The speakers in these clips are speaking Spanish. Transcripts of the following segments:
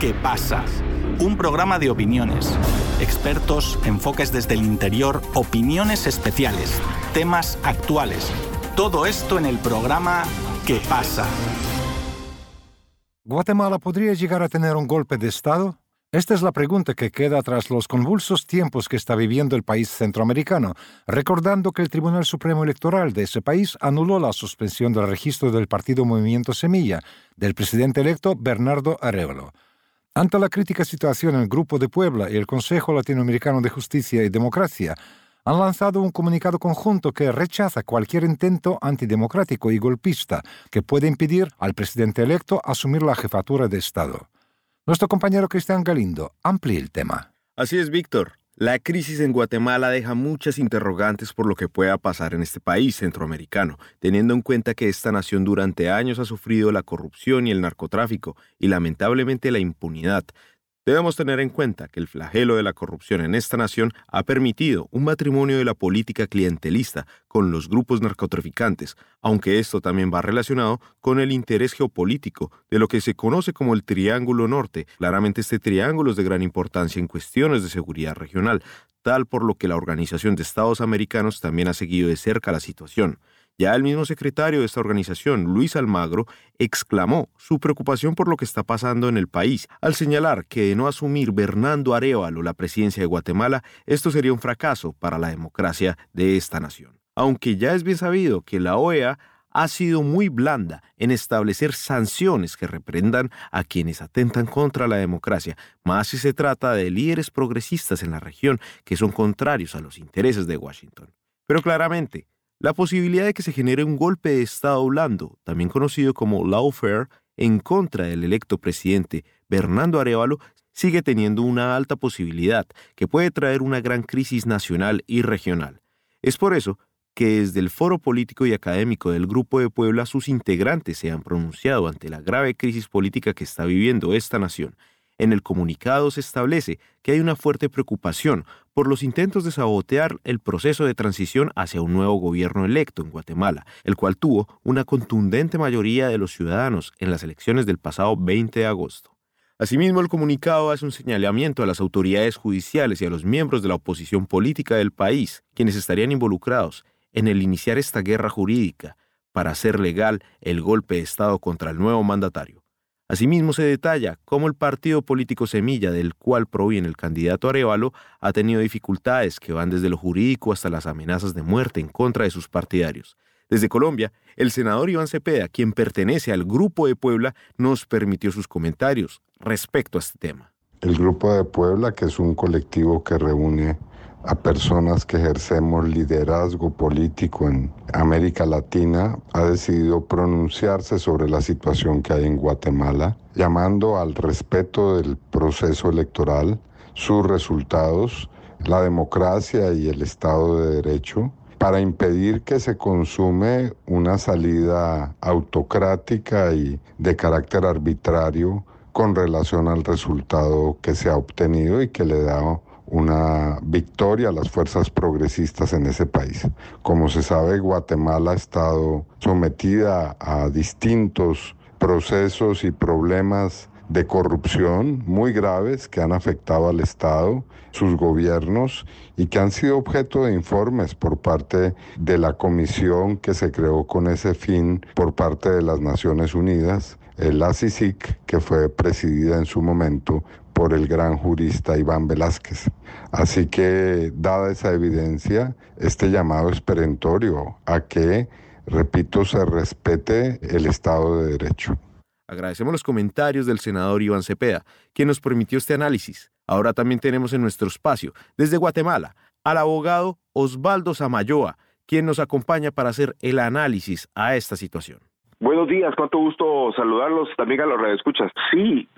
¿Qué pasa? Un programa de opiniones, expertos, enfoques desde el interior, opiniones especiales, temas actuales. Todo esto en el programa ¿Qué pasa? ¿Guatemala podría llegar a tener un golpe de Estado? Esta es la pregunta que queda tras los convulsos tiempos que está viviendo el país centroamericano, recordando que el Tribunal Supremo Electoral de ese país anuló la suspensión del registro del partido Movimiento Semilla del presidente electo Bernardo Arevalo. Ante la crítica situación, el Grupo de Puebla y el Consejo Latinoamericano de Justicia y Democracia han lanzado un comunicado conjunto que rechaza cualquier intento antidemocrático y golpista que pueda impedir al presidente electo asumir la jefatura de Estado. Nuestro compañero Cristian Galindo amplía el tema. Así es, Víctor. La crisis en Guatemala deja muchas interrogantes por lo que pueda pasar en este país centroamericano, teniendo en cuenta que esta nación durante años ha sufrido la corrupción y el narcotráfico y lamentablemente la impunidad, Debemos tener en cuenta que el flagelo de la corrupción en esta nación ha permitido un matrimonio de la política clientelista con los grupos narcotraficantes, aunque esto también va relacionado con el interés geopolítico de lo que se conoce como el Triángulo Norte. Claramente este triángulo es de gran importancia en cuestiones de seguridad regional, tal por lo que la Organización de Estados Americanos también ha seguido de cerca la situación. Ya el mismo secretario de esta organización, Luis Almagro, exclamó su preocupación por lo que está pasando en el país, al señalar que de no asumir Bernardo Arevalo la presidencia de Guatemala, esto sería un fracaso para la democracia de esta nación. Aunque ya es bien sabido que la OEA ha sido muy blanda en establecer sanciones que reprendan a quienes atentan contra la democracia, más si se trata de líderes progresistas en la región que son contrarios a los intereses de Washington. Pero claramente, la posibilidad de que se genere un golpe de Estado blando, también conocido como lawfare, en contra del electo presidente Bernardo Arevalo, sigue teniendo una alta posibilidad que puede traer una gran crisis nacional y regional. Es por eso que desde el foro político y académico del Grupo de Puebla sus integrantes se han pronunciado ante la grave crisis política que está viviendo esta nación en el comunicado se establece que hay una fuerte preocupación por los intentos de sabotear el proceso de transición hacia un nuevo gobierno electo en Guatemala, el cual tuvo una contundente mayoría de los ciudadanos en las elecciones del pasado 20 de agosto. Asimismo, el comunicado hace un señalamiento a las autoridades judiciales y a los miembros de la oposición política del país, quienes estarían involucrados en el iniciar esta guerra jurídica para hacer legal el golpe de Estado contra el nuevo mandatario. Asimismo, se detalla cómo el partido político Semilla, del cual proviene el candidato Arevalo, ha tenido dificultades que van desde lo jurídico hasta las amenazas de muerte en contra de sus partidarios. Desde Colombia, el senador Iván Cepeda, quien pertenece al Grupo de Puebla, nos permitió sus comentarios respecto a este tema. El Grupo de Puebla, que es un colectivo que reúne a personas que ejercemos liderazgo político en América Latina, ha decidido pronunciarse sobre la situación que hay en Guatemala, llamando al respeto del proceso electoral, sus resultados, la democracia y el Estado de Derecho, para impedir que se consume una salida autocrática y de carácter arbitrario con relación al resultado que se ha obtenido y que le da una victoria a las fuerzas progresistas en ese país. Como se sabe, Guatemala ha estado sometida a distintos procesos y problemas de corrupción muy graves que han afectado al Estado, sus gobiernos y que han sido objeto de informes por parte de la comisión que se creó con ese fin por parte de las Naciones Unidas, el ACICIC, que fue presidida en su momento por el gran jurista Iván Velázquez. Así que, dada esa evidencia, este llamado es perentorio a que, repito, se respete el Estado de Derecho. Agradecemos los comentarios del senador Iván Cepeda, quien nos permitió este análisis. Ahora también tenemos en nuestro espacio, desde Guatemala, al abogado Osvaldo Samayoa, quien nos acompaña para hacer el análisis a esta situación. Buenos días, cuánto gusto saludarlos también a los redescuchas. Sí,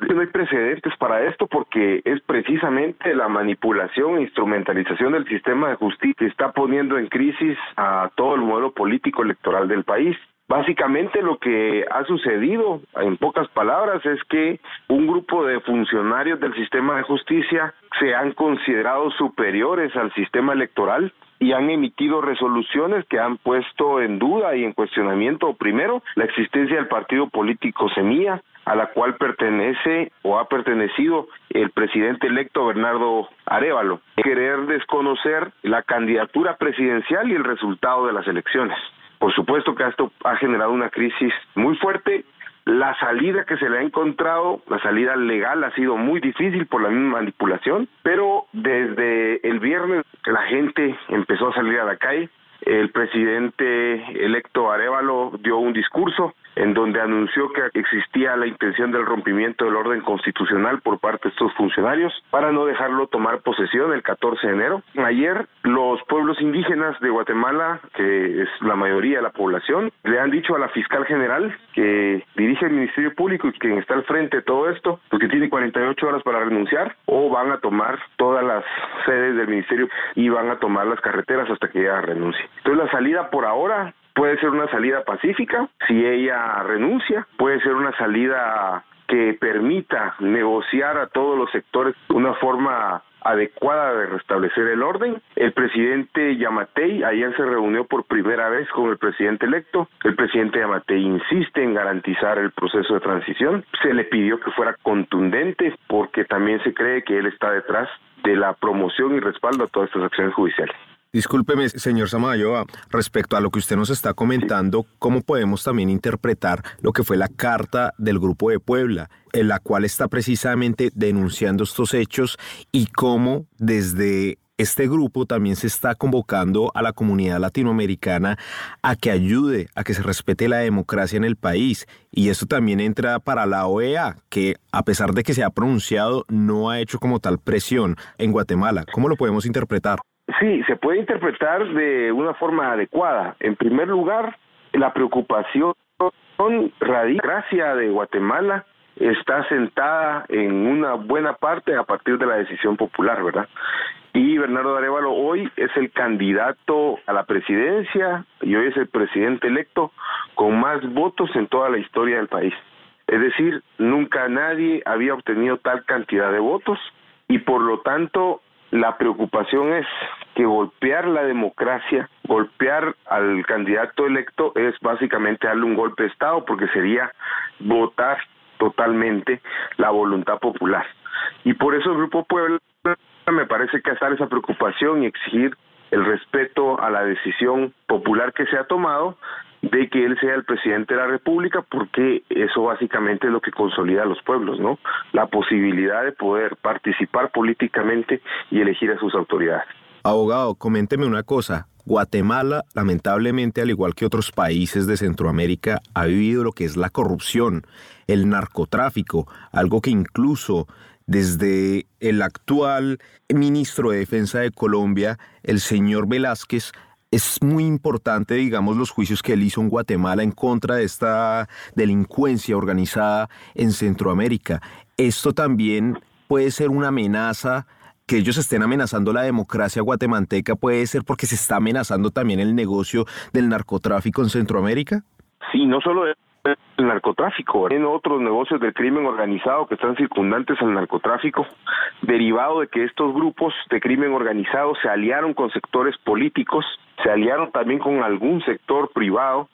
precedentes para esto porque es precisamente la manipulación e instrumentalización del sistema de justicia que está poniendo en crisis a todo el modelo político electoral del país. Básicamente lo que ha sucedido, en pocas palabras, es que un grupo de funcionarios del sistema de justicia se han considerado superiores al sistema electoral y han emitido resoluciones que han puesto en duda y en cuestionamiento, primero, la existencia del partido político Semilla, a la cual pertenece o ha pertenecido el presidente electo Bernardo Arevalo. Querer desconocer la candidatura presidencial y el resultado de las elecciones. Por supuesto que esto ha generado una crisis muy fuerte la salida que se le ha encontrado, la salida legal ha sido muy difícil por la misma manipulación, pero desde el viernes la gente empezó a salir a la calle. El presidente electo Arevalo dio un discurso en donde anunció que existía la intención del rompimiento del orden constitucional por parte de estos funcionarios para no dejarlo tomar posesión el 14 de enero. Ayer los pueblos indígenas de Guatemala, que es la mayoría de la población, le han dicho a la fiscal general que dirige el Ministerio Público y quien está al frente de todo esto, porque tiene 48 horas para renunciar o van a tomar todas las sedes del ministerio y van a tomar las carreteras hasta que ella renuncie. Entonces la salida por ahora Puede ser una salida pacífica si ella renuncia, puede ser una salida que permita negociar a todos los sectores una forma adecuada de restablecer el orden. El presidente Yamatei ayer se reunió por primera vez con el presidente electo. El presidente Yamatei insiste en garantizar el proceso de transición. Se le pidió que fuera contundente porque también se cree que él está detrás de la promoción y respaldo a todas estas acciones judiciales. Discúlpeme, señor Samayoa, respecto a lo que usted nos está comentando, ¿cómo podemos también interpretar lo que fue la carta del Grupo de Puebla, en la cual está precisamente denunciando estos hechos y cómo desde este grupo también se está convocando a la comunidad latinoamericana a que ayude a que se respete la democracia en el país. Y esto también entra para la OEA, que a pesar de que se ha pronunciado, no ha hecho como tal presión en Guatemala. ¿Cómo lo podemos interpretar? Sí, se puede interpretar de una forma adecuada. En primer lugar, la preocupación radica de Guatemala está sentada en una buena parte a partir de la decisión popular, ¿verdad? Y Bernardo Arevalo hoy es el candidato a la presidencia y hoy es el presidente electo con más votos en toda la historia del país. Es decir, nunca nadie había obtenido tal cantidad de votos y por lo tanto la preocupación es que golpear la democracia, golpear al candidato electo es básicamente darle un golpe de Estado porque sería votar totalmente la voluntad popular. Y por eso el Grupo Puebla me parece que estar esa preocupación y exigir el respeto a la decisión popular que se ha tomado de que él sea el presidente de la República, porque eso básicamente es lo que consolida a los pueblos, ¿no? La posibilidad de poder participar políticamente y elegir a sus autoridades. Abogado, coménteme una cosa. Guatemala, lamentablemente, al igual que otros países de Centroamérica, ha vivido lo que es la corrupción, el narcotráfico, algo que incluso desde el actual ministro de Defensa de Colombia, el señor Velázquez, es muy importante, digamos, los juicios que él hizo en Guatemala en contra de esta delincuencia organizada en Centroamérica. Esto también puede ser una amenaza que ellos estén amenazando la democracia guatemalteca puede ser porque se está amenazando también el negocio del narcotráfico en Centroamérica? Sí, no solo el narcotráfico, en otros negocios del crimen organizado que están circundantes al narcotráfico, derivado de que estos grupos de crimen organizado se aliaron con sectores políticos, se aliaron también con algún sector privado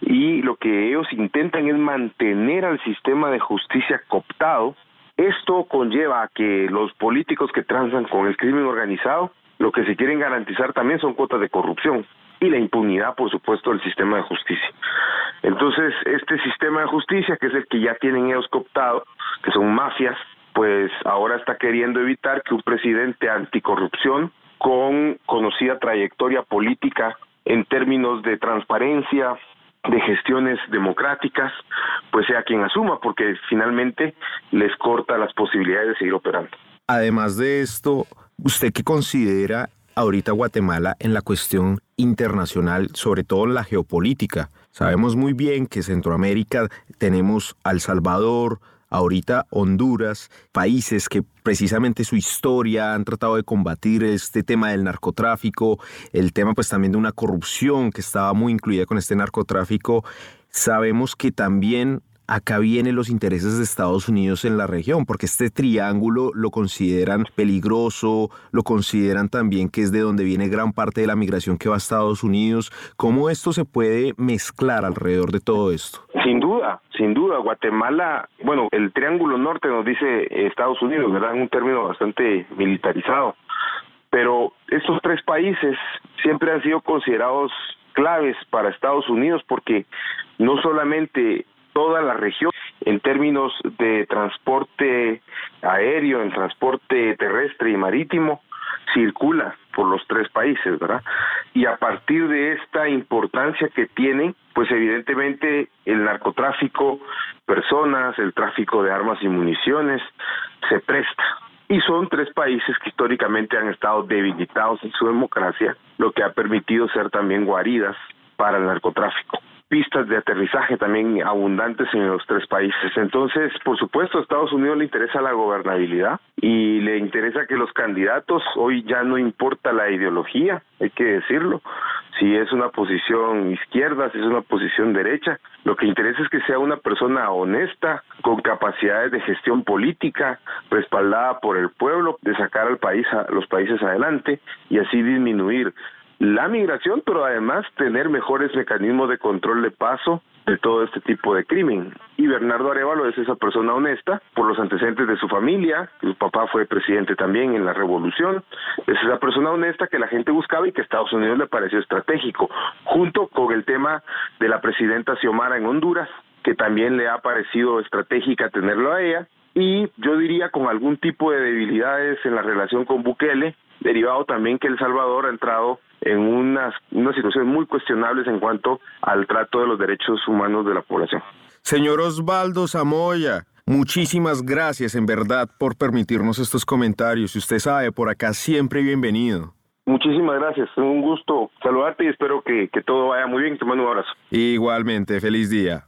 y lo que ellos intentan es mantener al sistema de justicia cooptado. Esto conlleva a que los políticos que transan con el crimen organizado lo que se quieren garantizar también son cuotas de corrupción y la impunidad, por supuesto, del sistema de justicia. Entonces, este sistema de justicia, que es el que ya tienen ellos cooptado, que son mafias, pues ahora está queriendo evitar que un presidente anticorrupción con conocida trayectoria política en términos de transparencia, de gestiones democráticas, pues sea quien asuma, porque finalmente les corta las posibilidades de seguir operando. Además de esto, ¿usted qué considera ahorita Guatemala en la cuestión internacional, sobre todo en la geopolítica? Sabemos muy bien que Centroamérica tenemos El Salvador, ahorita Honduras, países que precisamente su historia han tratado de combatir este tema del narcotráfico, el tema pues también de una corrupción que estaba muy incluida con este narcotráfico. Sabemos que también acá vienen los intereses de Estados Unidos en la región, porque este triángulo lo consideran peligroso, lo consideran también que es de donde viene gran parte de la migración que va a Estados Unidos. ¿Cómo esto se puede mezclar alrededor de todo esto? Sin duda, sin duda. Guatemala, bueno, el triángulo norte nos dice Estados Unidos, ¿verdad? En un término bastante militarizado. Pero estos tres países siempre han sido considerados claves para Estados Unidos porque no solamente toda la región en términos de transporte aéreo, en transporte terrestre y marítimo, circula por los tres países, ¿verdad? Y a partir de esta importancia que tienen, pues evidentemente el narcotráfico, personas, el tráfico de armas y municiones, se presta y son tres países que históricamente han estado debilitados en su democracia, lo que ha permitido ser también guaridas para el narcotráfico pistas de aterrizaje también abundantes en los tres países. Entonces, por supuesto, a Estados Unidos le interesa la gobernabilidad y le interesa que los candidatos, hoy ya no importa la ideología, hay que decirlo, si es una posición izquierda, si es una posición derecha, lo que interesa es que sea una persona honesta, con capacidades de gestión política, respaldada por el pueblo, de sacar al país a los países adelante y así disminuir la migración, pero además tener mejores mecanismos de control de paso de todo este tipo de crimen. Y Bernardo Arevalo es esa persona honesta por los antecedentes de su familia, su papá fue presidente también en la revolución, es esa persona honesta que la gente buscaba y que a Estados Unidos le pareció estratégico, junto con el tema de la presidenta Xiomara en Honduras, que también le ha parecido estratégica tenerlo a ella, y yo diría con algún tipo de debilidades en la relación con Bukele, derivado también que El Salvador ha entrado en unas, unas situaciones muy cuestionables en cuanto al trato de los derechos humanos de la población. Señor Osvaldo Zamoya, muchísimas gracias en verdad por permitirnos estos comentarios. Y usted sabe, por acá siempre bienvenido. Muchísimas gracias, un gusto saludarte y espero que, que todo vaya muy bien. Te mando un abrazo. Igualmente, feliz día.